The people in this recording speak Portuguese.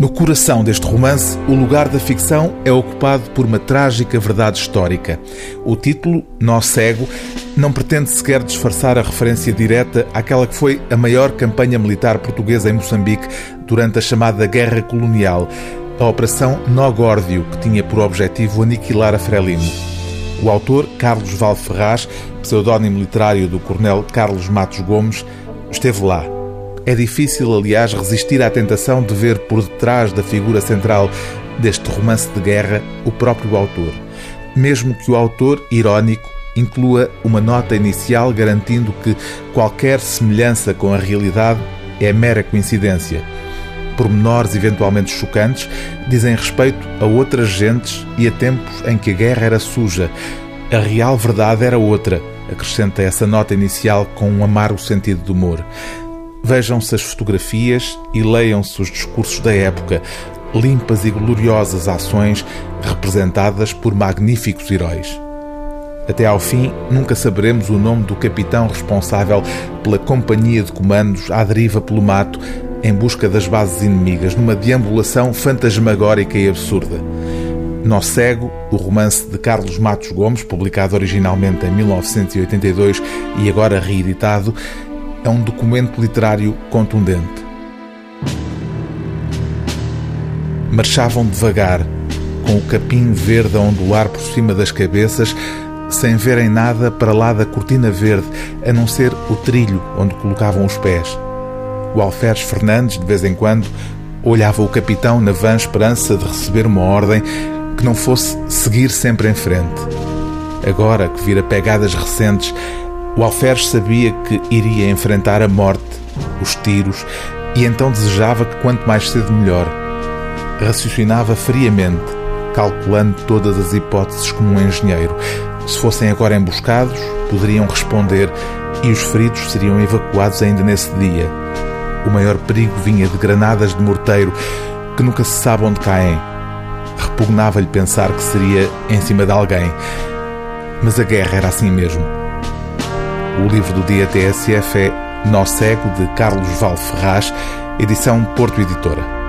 No coração deste romance, o lugar da ficção é ocupado por uma trágica verdade histórica. O título, Nó Cego, não pretende sequer disfarçar a referência direta àquela que foi a maior campanha militar portuguesa em Moçambique durante a chamada Guerra Colonial, a Operação Nó Górdio, que tinha por objetivo aniquilar a Frelimo. O autor, Carlos Valferraz, pseudónimo literário do coronel Carlos Matos Gomes, esteve lá é difícil, aliás, resistir à tentação de ver por detrás da figura central deste romance de guerra o próprio autor. Mesmo que o autor, irónico, inclua uma nota inicial garantindo que qualquer semelhança com a realidade é mera coincidência. Pormenores eventualmente chocantes dizem respeito a outras gentes e a tempos em que a guerra era suja. A real verdade era outra, acrescenta essa nota inicial com um amargo sentido de humor. Vejam-se as fotografias e leiam-se os discursos da época, limpas e gloriosas ações representadas por magníficos heróis. Até ao fim, nunca saberemos o nome do capitão responsável pela companhia de comandos à deriva pelo mato em busca das bases inimigas, numa deambulação fantasmagórica e absurda. Nó Cego, o romance de Carlos Matos Gomes, publicado originalmente em 1982 e agora reeditado, é um documento literário contundente. Marchavam devagar, com o capim verde a ondular por cima das cabeças, sem verem nada para lá da cortina verde, a não ser o trilho onde colocavam os pés. O Alferes Fernandes, de vez em quando, olhava o capitão na vã esperança de receber uma ordem que não fosse seguir sempre em frente. Agora que vira pegadas recentes, o alferes sabia que iria enfrentar a morte, os tiros, e então desejava que quanto mais cedo melhor. Raciocinava friamente, calculando todas as hipóteses como um engenheiro. Se fossem agora emboscados, poderiam responder e os feridos seriam evacuados ainda nesse dia. O maior perigo vinha de granadas de morteiro que nunca se sabe onde caem. Repugnava-lhe pensar que seria em cima de alguém. Mas a guerra era assim mesmo. O livro do dia TSF é Nó Cego, de Carlos Val Ferraz, edição Porto Editora.